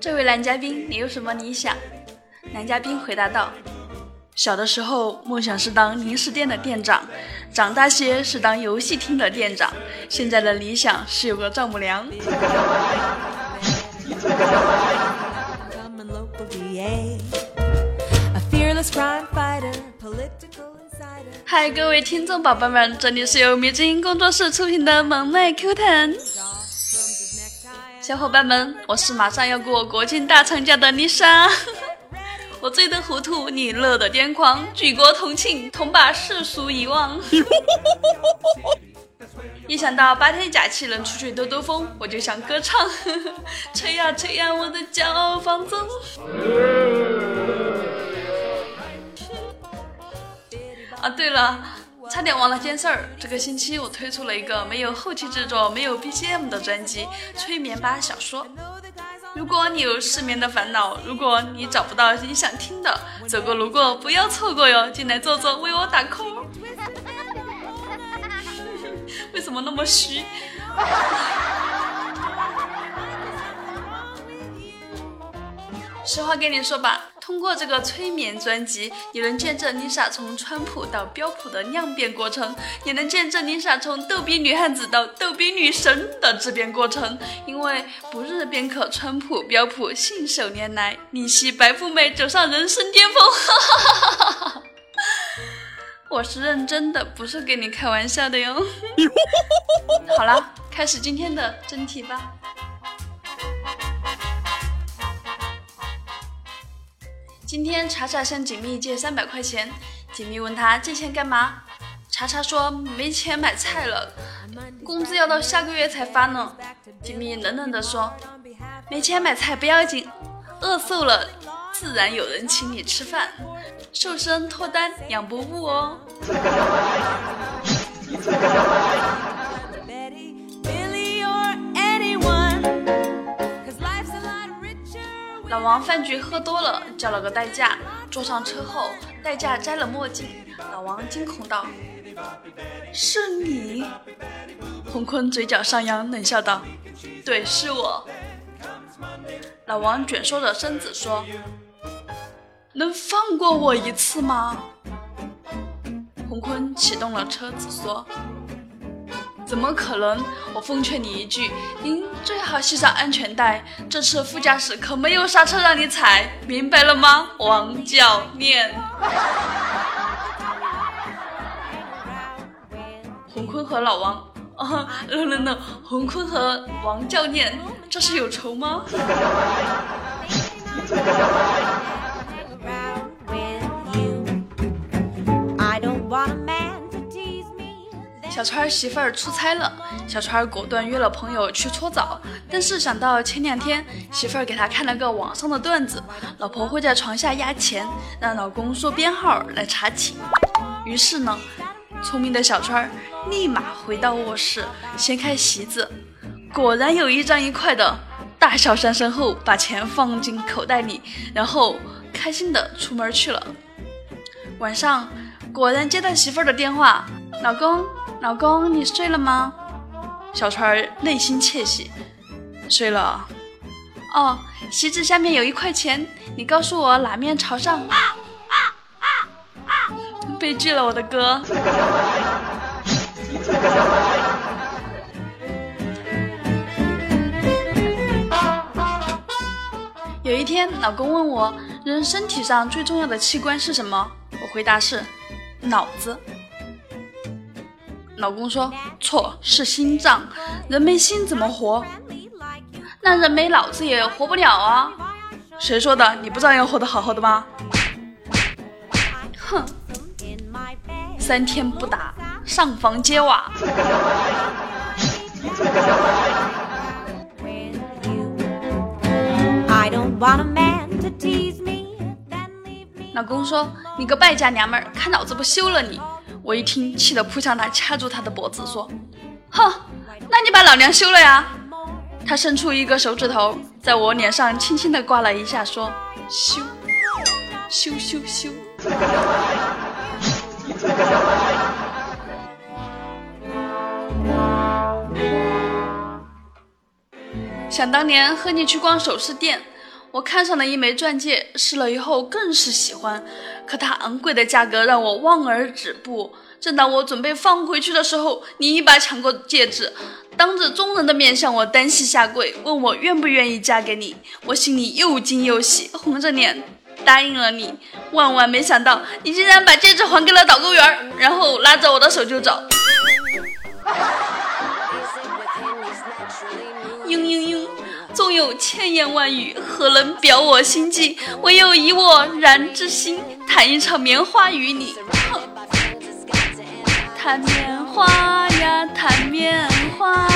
这位男嘉宾，你有什么理想？男嘉宾回答道：“小的时候梦想是当零食店的店长，长大些是当游戏厅的店长，现在的理想是有个丈母娘。”嗨，各位听众宝宝们，这里是由迷之音工作室出品的萌妹 Q 弹。小伙伴们，我是马上要过国庆大长假的丽莎。我醉得糊涂，你乐得癫狂，举国同庆，同把世俗遗忘。一想到八天假期能出去兜兜风，我就想歌唱。吹呀吹呀，我的骄傲放纵。啊，对了，差点忘了件事儿。这个星期我推出了一个没有后期制作、没有 BGM 的专辑《催眠吧小说》。如果你有失眠的烦恼，如果你找不到你想听的，走过路过不要错过哟，进来坐坐，为我打 call。为什么那么虚？实话跟你说吧，通过这个催眠专辑，你能见证 Lisa 从川普到标普的量变过程，也能见证 Lisa 从逗比女汉子到逗比女神的质变过程。因为不日便可川普标普信手拈来，逆袭白富美走上人生巅峰。我是认真的，不是跟你开玩笑的哟。好了，开始今天的真题吧。今天查查向锦觅借三百块钱，锦觅问他借钱干嘛？查查说没钱买菜了，工资要到下个月才发呢。锦觅冷冷地说，没钱买菜不要紧，饿瘦了自然有人请你吃饭，瘦身脱单两不误哦。老王饭局喝多了，叫了个代驾。坐上车后，代驾摘了墨镜。老王惊恐道：“是你？”洪坤嘴角上扬，冷笑道：“对，是我。”老王卷缩着身子说：“能放过我一次吗？”洪坤启动了车子说。怎么可能？我奉劝你一句，您最好系上安全带。这次副驾驶可没有刹车让你踩，明白了吗，王教练？洪坤和老王，啊，no no no，洪坤和王教练，这是有仇吗？小川媳妇儿出差了，小川果断约了朋友去搓澡。但是想到前两天媳妇儿给他看了个网上的段子，老婆会在床下压钱，让老公说编号来查寝。于是呢，聪明的小川立马回到卧室，掀开席子，果然有一张一块的，大笑三声后把钱放进口袋里，然后开心的出门去了。晚上果然接到媳妇儿的电话，老公。老公，你睡了吗？小川内心窃喜，睡了。哦，席子下面有一块钱，你告诉我哪面朝上？悲剧了，我的哥。有一天，老公问我，人身体上最重要的器官是什么？我回答是脑子。老公说错是心脏，人没心怎么活？那人没脑子也活不了啊！谁说的？你不照样活得好好的吗？哼！三天不打，上房揭瓦。老公说你个败家娘们儿，看老子不休了你！我一听，气得扑向他，掐住他的脖子，说：“哼，那你把老娘休了呀！”他伸出一个手指头，在我脸上轻轻地刮了一下，说：“休，休休休。” 想当年和你去逛首饰店，我看上了一枚钻戒，试了以后更是喜欢，可它昂贵的价格让我望而止步。正当我准备放回去的时候，你一把抢过戒指，当着众人的面向我单膝下跪，问我愿不愿意嫁给你。我心里又惊又喜，红着脸答应了你。万万没想到，你竟然把戒指还给了导购员，然后拉着我的手就走。嘤嘤嘤。纵有千言万语，何能表我心迹？唯有以我然之心，弹一场棉花与你。弹棉花呀，弹棉花。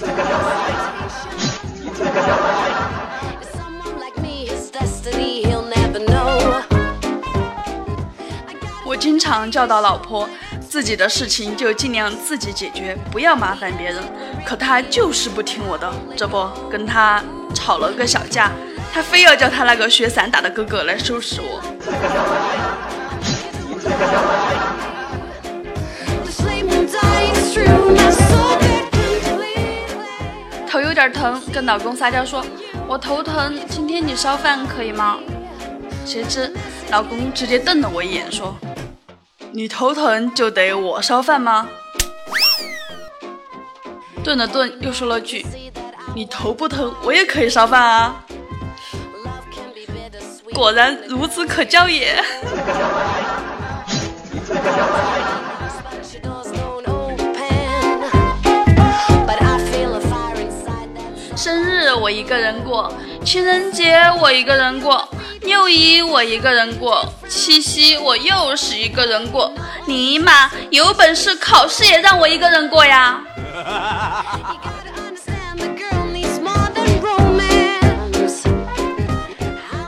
我经常教导老婆。自己的事情就尽量自己解决，不要麻烦别人。可他就是不听我的，这不跟他吵了个小架，他非要叫他那个学散打的哥哥来收拾我。头有点疼，跟老公撒娇说：“我头疼，今天你烧饭可以吗？”谁知老公直接瞪了我一眼说。你头疼就得我烧饭吗？顿了顿，又说了句：“你头不疼，我也可以烧饭啊。”果然孺子可教也。生日我一个人过，情人节我一个人过。六一我一个人过，七夕我又是一个人过。尼玛，有本事考试也让我一个人过呀！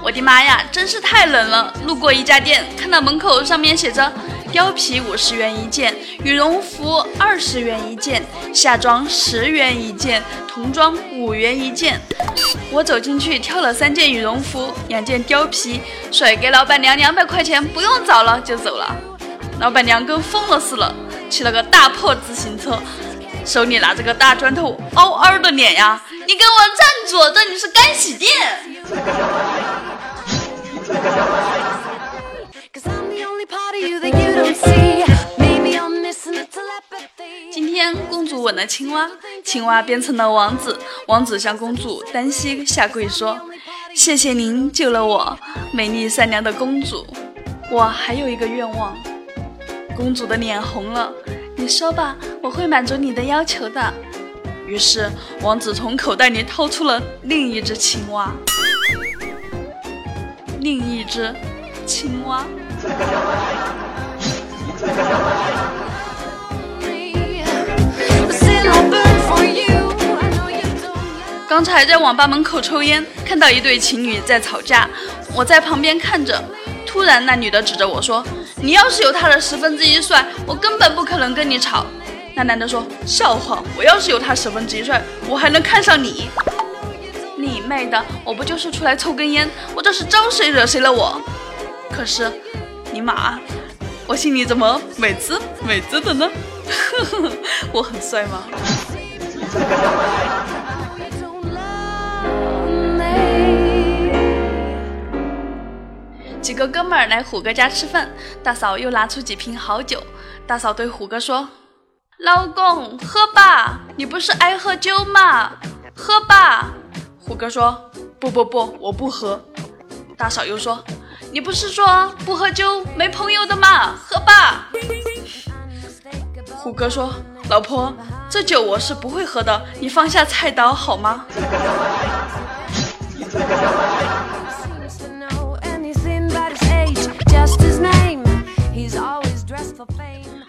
我的妈呀，真是太冷了！路过一家店，看到门口上面写着。貂皮五十元一件，羽绒服二十元一件，夏装十元一件，童装五元一件。我走进去挑了三件羽绒服，两件貂皮，甩给老板娘两百块钱，不用找了就走了。老板娘跟疯了似的，骑了个大破自行车，手里拿着个大砖头，嗷嗷的脸呀！你给我站住，这里是干洗店。今天公主吻了青蛙，青蛙变成了王子，王子向公主单膝下跪说：“谢谢您救了我，美丽善良的公主。我还有一个愿望。”公主的脸红了，你说吧，我会满足你的要求的。于是王子从口袋里掏出了另一只青蛙，另一只青蛙。刚才在网吧门口抽烟，看到一对情侣在吵架，我在旁边看着。突然，那女的指着我说：“你要是有他的十分之一帅，我根本不可能跟你吵。”那男的说：“笑话，我要是有他十分之一帅，我还能看上你？你妹的，我不就是出来抽根烟，我这是招谁惹谁了我？可是，尼玛！”我心里怎么美滋美滋的呢？我很帅吗？几个哥们儿来虎哥家吃饭，大嫂又拿出几瓶好酒。大嫂对虎哥说：“老公，喝吧，你不是爱喝酒吗？喝吧。”虎哥说：“不不不，我不喝。”大嫂又说。你不是说不喝酒没朋友的吗？喝吧。虎哥说：“老婆，这酒我是不会喝的，你放下菜刀好吗？”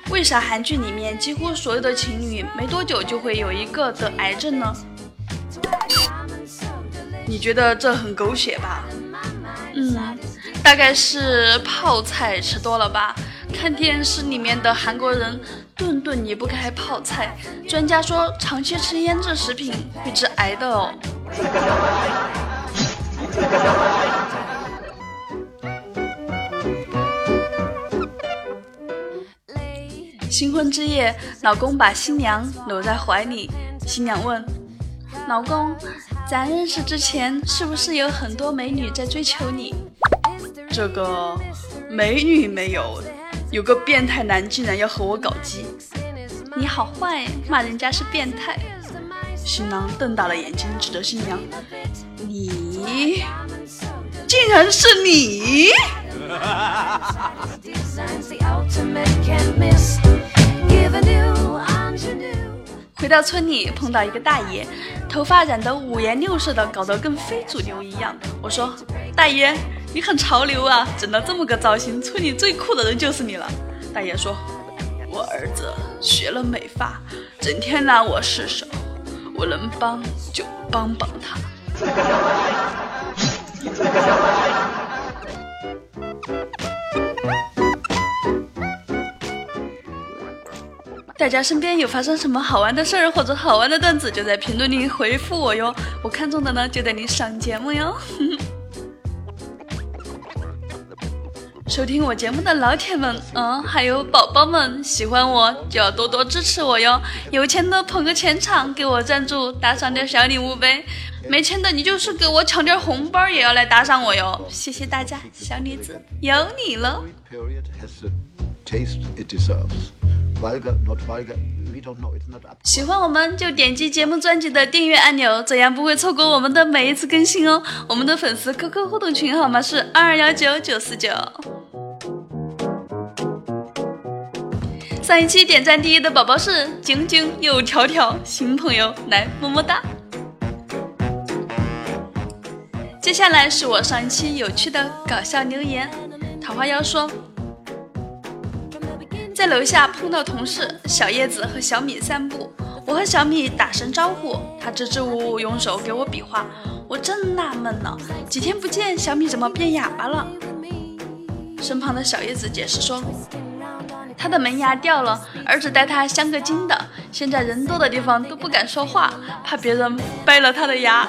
为啥韩剧里面几乎所有的情侣没多久就会有一个得癌症呢？你觉得这很狗血吧？大概是泡菜吃多了吧？看电视里面的韩国人顿顿离不开泡菜。专家说，长期吃腌制食品会致癌的哦。新婚之夜，老公把新娘搂在怀里，新娘问：“老公，咱认识之前是不是有很多美女在追求你？这个美女没有，有个变态男竟然要和我搞基。你好坏，骂人家是变态。新郎瞪大了眼睛指着新娘：“你，竟然是你！”回到村里，碰到一个大爷，头发染得五颜六色的，搞得跟非主流一样。我说：“大爷，你很潮流啊，整了这么个造型，村里最酷的人就是你了。”大爷说：“我儿子学了美发，整天拿我试手，我能帮就帮帮他。”大家身边有发生什么好玩的事儿或者好玩的段子，就在评论里回复我哟。我看中的呢，就带你上节目哟。收听我节目的老铁们，嗯，还有宝宝们，喜欢我就要多多支持我哟。有钱的捧个钱场给我赞助，打赏点小礼物呗。没钱的你就是给我抢点红包，也要来打赏我哟。谢谢大家，小女子有你了喜欢我们就点击节目专辑的订阅按钮，这样不会错过我们的每一次更新哦。我们的粉丝 QQ 互动群号码是二二幺九九四九。上一期点赞第一的宝宝是晶晶又条条，新朋友来么么哒。接下来是我上一期有趣的搞笑留言，桃花妖说。在楼下碰到同事小叶子和小米散步，我和小米打声招呼，他支支吾吾用手给我比划，我正纳闷呢，几天不见，小米怎么变哑巴了？身旁的小叶子解释说，他的门牙掉了，儿子带他镶个金的，现在人多的地方都不敢说话，怕别人掰了他的牙。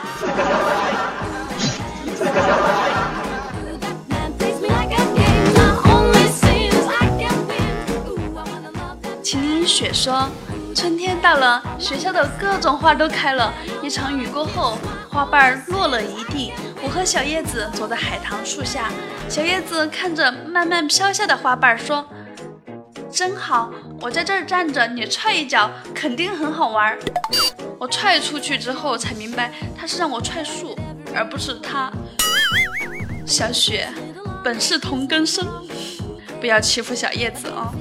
雪说：“春天到了，学校的各种花都开了。一场雨过后，花瓣落了一地。我和小叶子坐在海棠树下，小叶子看着慢慢飘下的花瓣说：‘真好，我在这儿站着，你踹一脚，肯定很好玩。’我踹出去之后才明白，他是让我踹树，而不是他。小雪，本是同根生，不要欺负小叶子哦。”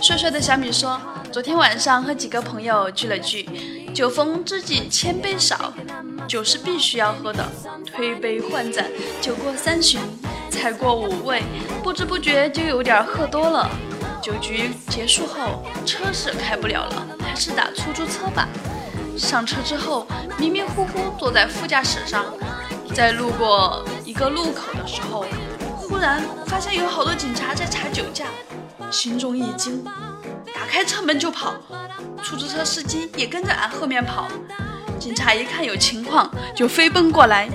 帅帅的小米说：“昨天晚上和几个朋友聚了聚，酒逢知己千杯少，酒是必须要喝的。推杯换盏，酒过三巡，菜过五味，不知不觉就有点喝多了。酒局结束后，车是开不了了，还是打出租车吧。上车之后，迷迷糊糊坐在副驾驶上。”在路过一个路口的时候，忽然发现有好多警察在查酒驾，心中一惊，打开车门就跑。出租车司机也跟着俺后面跑。警察一看有情况，就飞奔过来。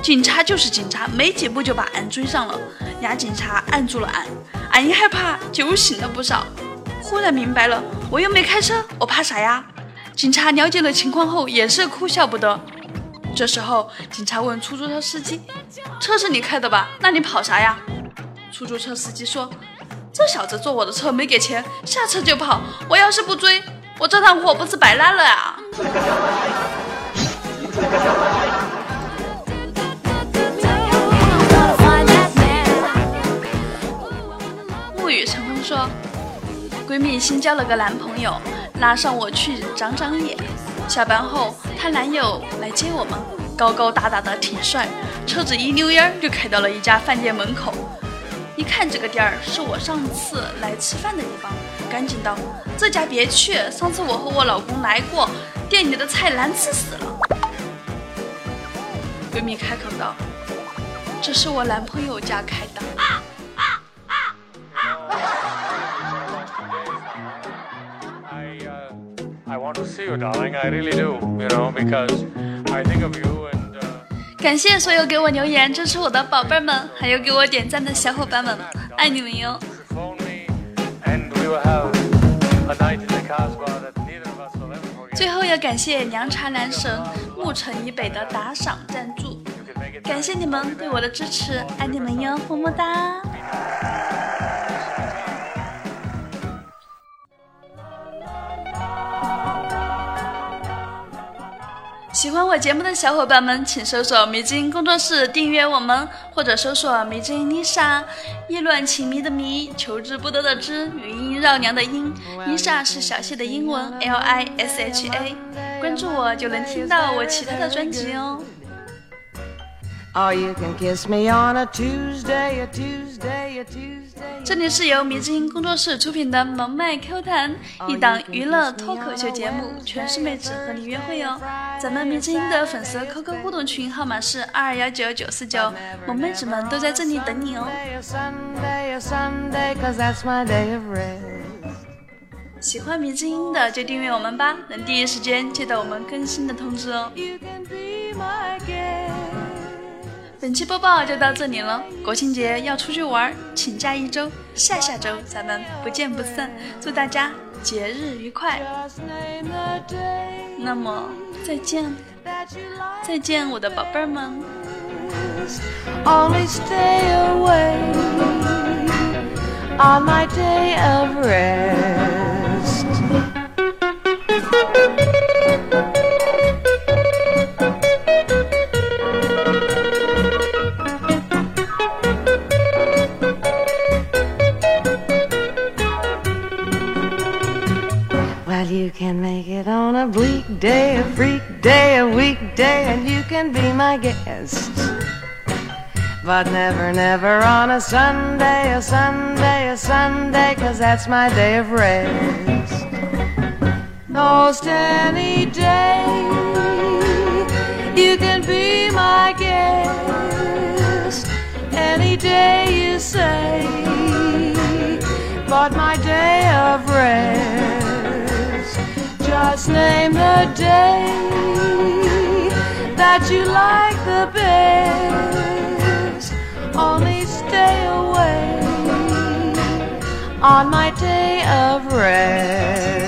警察就是警察，没几步就把俺追上了。俩警察按住了俺，俺一害怕，酒醒了不少。忽然明白了，我又没开车，我怕啥呀？警察了解了情况后，也是哭笑不得。这时候，警察问出租车司机：“车是你开的吧？那你跑啥呀？”出租车司机说：“这小子坐我的车没给钱，下车就跑。我要是不追，我这趟货不是白拉了呀？”沐雨成风说：“闺蜜新交了个男朋友，拉上我去长长眼。”下班后，她男友来接我们，高高大大的挺帅，车子一溜烟就开到了一家饭店门口。一看这个店儿是我上次来吃饭的地方，赶紧道：“这家别去，上次我和我老公来过，店里的菜难吃死了。”闺蜜开口道：“这是我男朋友家开的。”感谢所有给我留言支持我的宝贝们，还有给我点赞的小伙伴们，爱你们哟！最后要感谢凉茶男神牧城以北的打赏赞助，感谢你们对我的支持，爱你们哟，么么哒。喜欢我节目的小伙伴们，请搜索“迷津工作室”订阅我们，或者搜索“迷津 Lisa”。意乱情迷的迷，求之不得的之，余音绕梁的音。Lisa 是小谢的英文 L I S H A。关注我就能听到我其他的专辑哦。这里是由迷之音工作室出品的萌妹 Q 弹，一档娱乐脱口秀节目，全是妹子和你约会哦。咱们迷之音的粉丝 QQ 互动群号码是二二幺九九四九，萌妹子们都在这里等你哦。喜欢迷之音的就订阅我们吧，能第一时间接到我们更新的通知哦。本期播报就到这里了，国庆节要出去玩，请假一周，下下周咱们不见不散。祝大家节日愉快！那么再见，再见，我的宝贝儿们。day, But never, never on a Sunday, a Sunday, a Sunday, cause that's my day of rest. Most any day, you can be my guest. Any day you say, but my day of rest. Just name the day that you like the best. Only stay away on my day of rest.